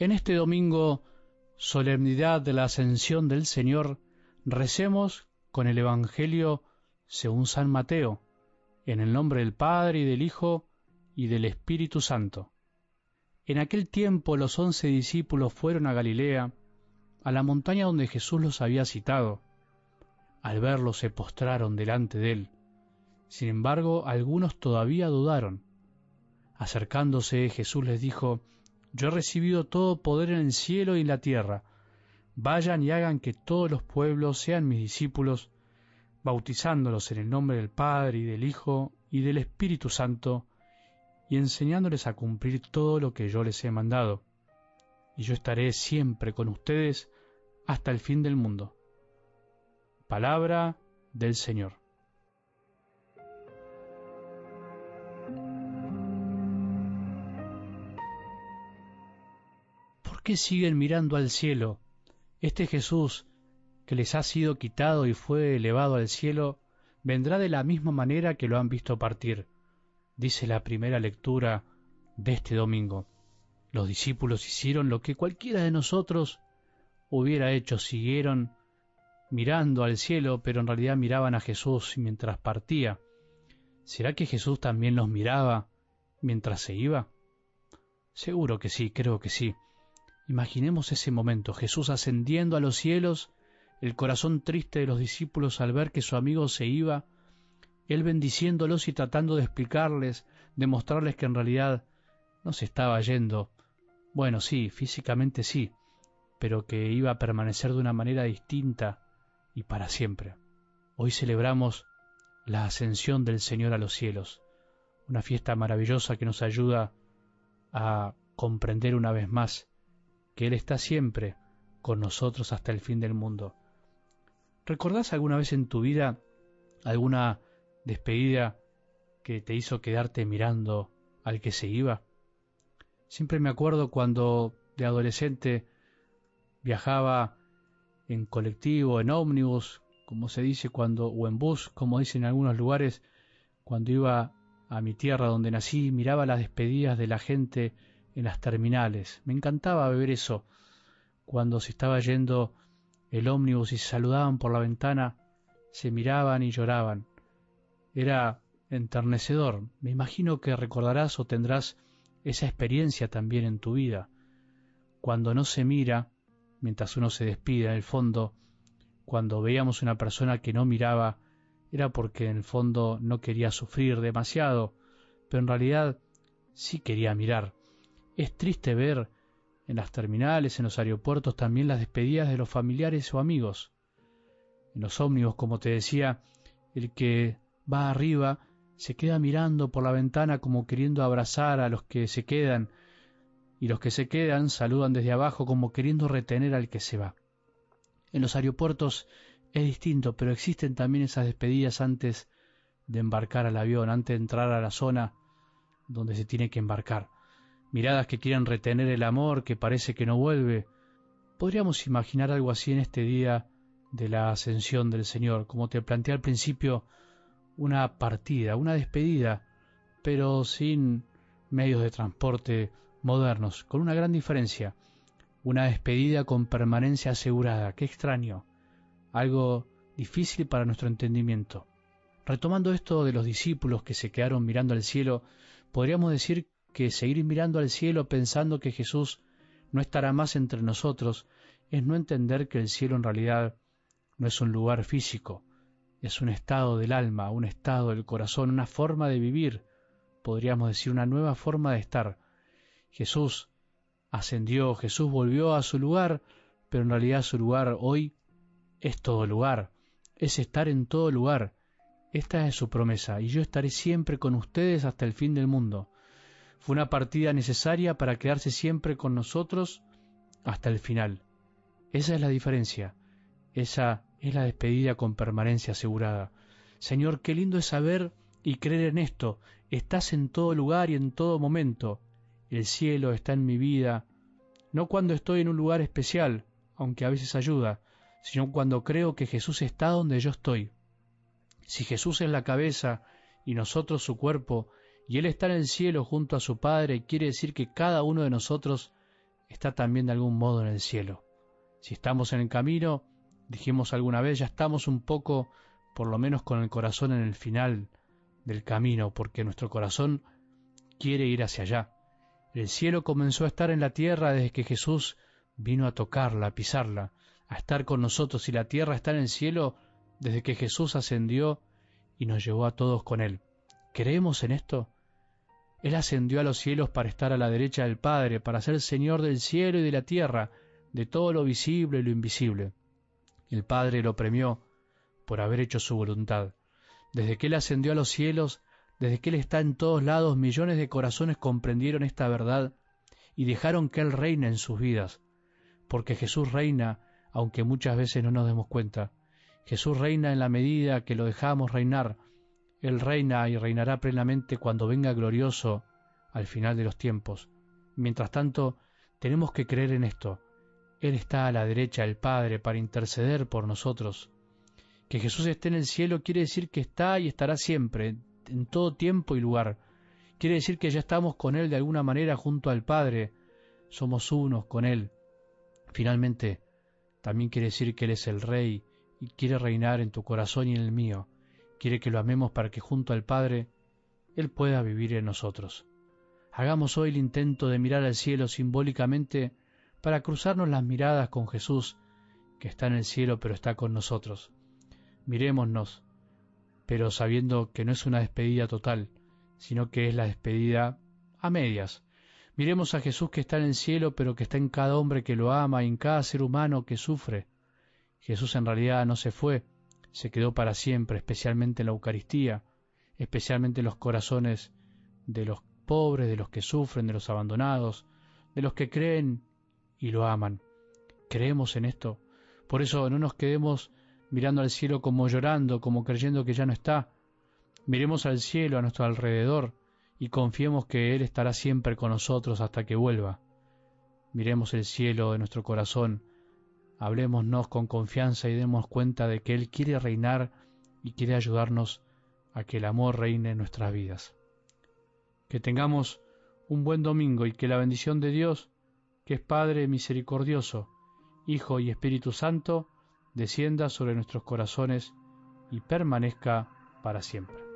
En este domingo, solemnidad de la ascensión del Señor, recemos con el Evangelio según San Mateo, en el nombre del Padre y del Hijo y del Espíritu Santo. En aquel tiempo los once discípulos fueron a Galilea, a la montaña donde Jesús los había citado. Al verlo se postraron delante de él. Sin embargo, algunos todavía dudaron. Acercándose, Jesús les dijo, yo he recibido todo poder en el cielo y en la tierra. Vayan y hagan que todos los pueblos sean mis discípulos, bautizándolos en el nombre del Padre y del Hijo y del Espíritu Santo, y enseñándoles a cumplir todo lo que yo les he mandado. Y yo estaré siempre con ustedes hasta el fin del mundo. Palabra del Señor. Qué siguen mirando al cielo? Este Jesús, que les ha sido quitado y fue elevado al cielo, vendrá de la misma manera que lo han visto partir, dice la primera lectura de este domingo. Los discípulos hicieron lo que cualquiera de nosotros hubiera hecho, siguieron mirando al cielo, pero en realidad miraban a Jesús mientras partía. ¿Será que Jesús también los miraba mientras se iba? Seguro que sí, creo que sí. Imaginemos ese momento, Jesús ascendiendo a los cielos, el corazón triste de los discípulos al ver que su amigo se iba, él bendiciéndolos y tratando de explicarles, de mostrarles que en realidad no se estaba yendo. Bueno, sí, físicamente sí, pero que iba a permanecer de una manera distinta y para siempre. Hoy celebramos la ascensión del Señor a los cielos, una fiesta maravillosa que nos ayuda a comprender una vez más que Él está siempre con nosotros hasta el fin del mundo. ¿Recordás alguna vez en tu vida alguna despedida que te hizo quedarte mirando al que se iba? Siempre me acuerdo cuando de adolescente viajaba en colectivo, en ómnibus, como se dice cuando, o en bus, como dicen en algunos lugares, cuando iba a mi tierra donde nací, miraba las despedidas de la gente en las terminales. Me encantaba ver eso, cuando se estaba yendo el ómnibus y se saludaban por la ventana, se miraban y lloraban. Era enternecedor. Me imagino que recordarás o tendrás esa experiencia también en tu vida. Cuando no se mira, mientras uno se despide, en el fondo, cuando veíamos una persona que no miraba, era porque en el fondo no quería sufrir demasiado, pero en realidad sí quería mirar. Es triste ver en las terminales, en los aeropuertos también las despedidas de los familiares o amigos. En los ómnibus, como te decía, el que va arriba se queda mirando por la ventana como queriendo abrazar a los que se quedan, y los que se quedan saludan desde abajo como queriendo retener al que se va. En los aeropuertos es distinto, pero existen también esas despedidas antes de embarcar al avión, antes de entrar a la zona donde se tiene que embarcar miradas que quieren retener el amor que parece que no vuelve. Podríamos imaginar algo así en este día de la ascensión del Señor, como te planteé al principio, una partida, una despedida, pero sin medios de transporte modernos, con una gran diferencia, una despedida con permanencia asegurada, qué extraño, algo difícil para nuestro entendimiento. Retomando esto de los discípulos que se quedaron mirando al cielo, podríamos decir que seguir mirando al cielo pensando que Jesús no estará más entre nosotros es no entender que el cielo en realidad no es un lugar físico, es un estado del alma, un estado del corazón, una forma de vivir, podríamos decir una nueva forma de estar. Jesús ascendió, Jesús volvió a su lugar, pero en realidad su lugar hoy es todo lugar, es estar en todo lugar. Esta es su promesa, y yo estaré siempre con ustedes hasta el fin del mundo. Fue una partida necesaria para quedarse siempre con nosotros hasta el final. Esa es la diferencia. Esa es la despedida con permanencia asegurada. Señor, qué lindo es saber y creer en esto. Estás en todo lugar y en todo momento. El cielo está en mi vida, no cuando estoy en un lugar especial, aunque a veces ayuda, sino cuando creo que Jesús está donde yo estoy. Si Jesús es la cabeza y nosotros su cuerpo, y Él está en el cielo junto a su Padre, quiere decir que cada uno de nosotros está también de algún modo en el cielo. Si estamos en el camino, dijimos alguna vez, ya estamos un poco, por lo menos con el corazón en el final del camino, porque nuestro corazón quiere ir hacia allá. El cielo comenzó a estar en la tierra desde que Jesús vino a tocarla, a pisarla, a estar con nosotros, y la tierra está en el cielo desde que Jesús ascendió y nos llevó a todos con Él. ¿Creemos en esto? Él ascendió a los cielos para estar a la derecha del Padre, para ser Señor del cielo y de la tierra, de todo lo visible y lo invisible. El Padre lo premió por haber hecho su voluntad. Desde que Él ascendió a los cielos, desde que Él está en todos lados, millones de corazones comprendieron esta verdad y dejaron que Él reine en sus vidas. Porque Jesús reina, aunque muchas veces no nos demos cuenta. Jesús reina en la medida que lo dejamos reinar, él reina y reinará plenamente cuando venga glorioso al final de los tiempos. Mientras tanto, tenemos que creer en esto. Él está a la derecha del Padre para interceder por nosotros. Que Jesús esté en el cielo quiere decir que está y estará siempre, en todo tiempo y lugar. Quiere decir que ya estamos con Él de alguna manera junto al Padre. Somos unos con Él. Finalmente, también quiere decir que Él es el Rey y quiere reinar en tu corazón y en el mío quiere que lo amemos para que junto al Padre Él pueda vivir en nosotros. Hagamos hoy el intento de mirar al cielo simbólicamente para cruzarnos las miradas con Jesús, que está en el cielo pero está con nosotros. Mirémonos, pero sabiendo que no es una despedida total, sino que es la despedida a medias. Miremos a Jesús que está en el cielo, pero que está en cada hombre que lo ama y en cada ser humano que sufre. Jesús en realidad no se fue, se quedó para siempre, especialmente en la Eucaristía, especialmente en los corazones de los pobres, de los que sufren, de los abandonados, de los que creen y lo aman. Creemos en esto. Por eso no nos quedemos mirando al cielo como llorando, como creyendo que ya no está. Miremos al cielo a nuestro alrededor y confiemos que Él estará siempre con nosotros hasta que vuelva. Miremos el cielo de nuestro corazón Hablemosnos con confianza y demos cuenta de que Él quiere reinar y quiere ayudarnos a que el amor reine en nuestras vidas. Que tengamos un buen domingo y que la bendición de Dios, que es Padre misericordioso, Hijo y Espíritu Santo, descienda sobre nuestros corazones y permanezca para siempre.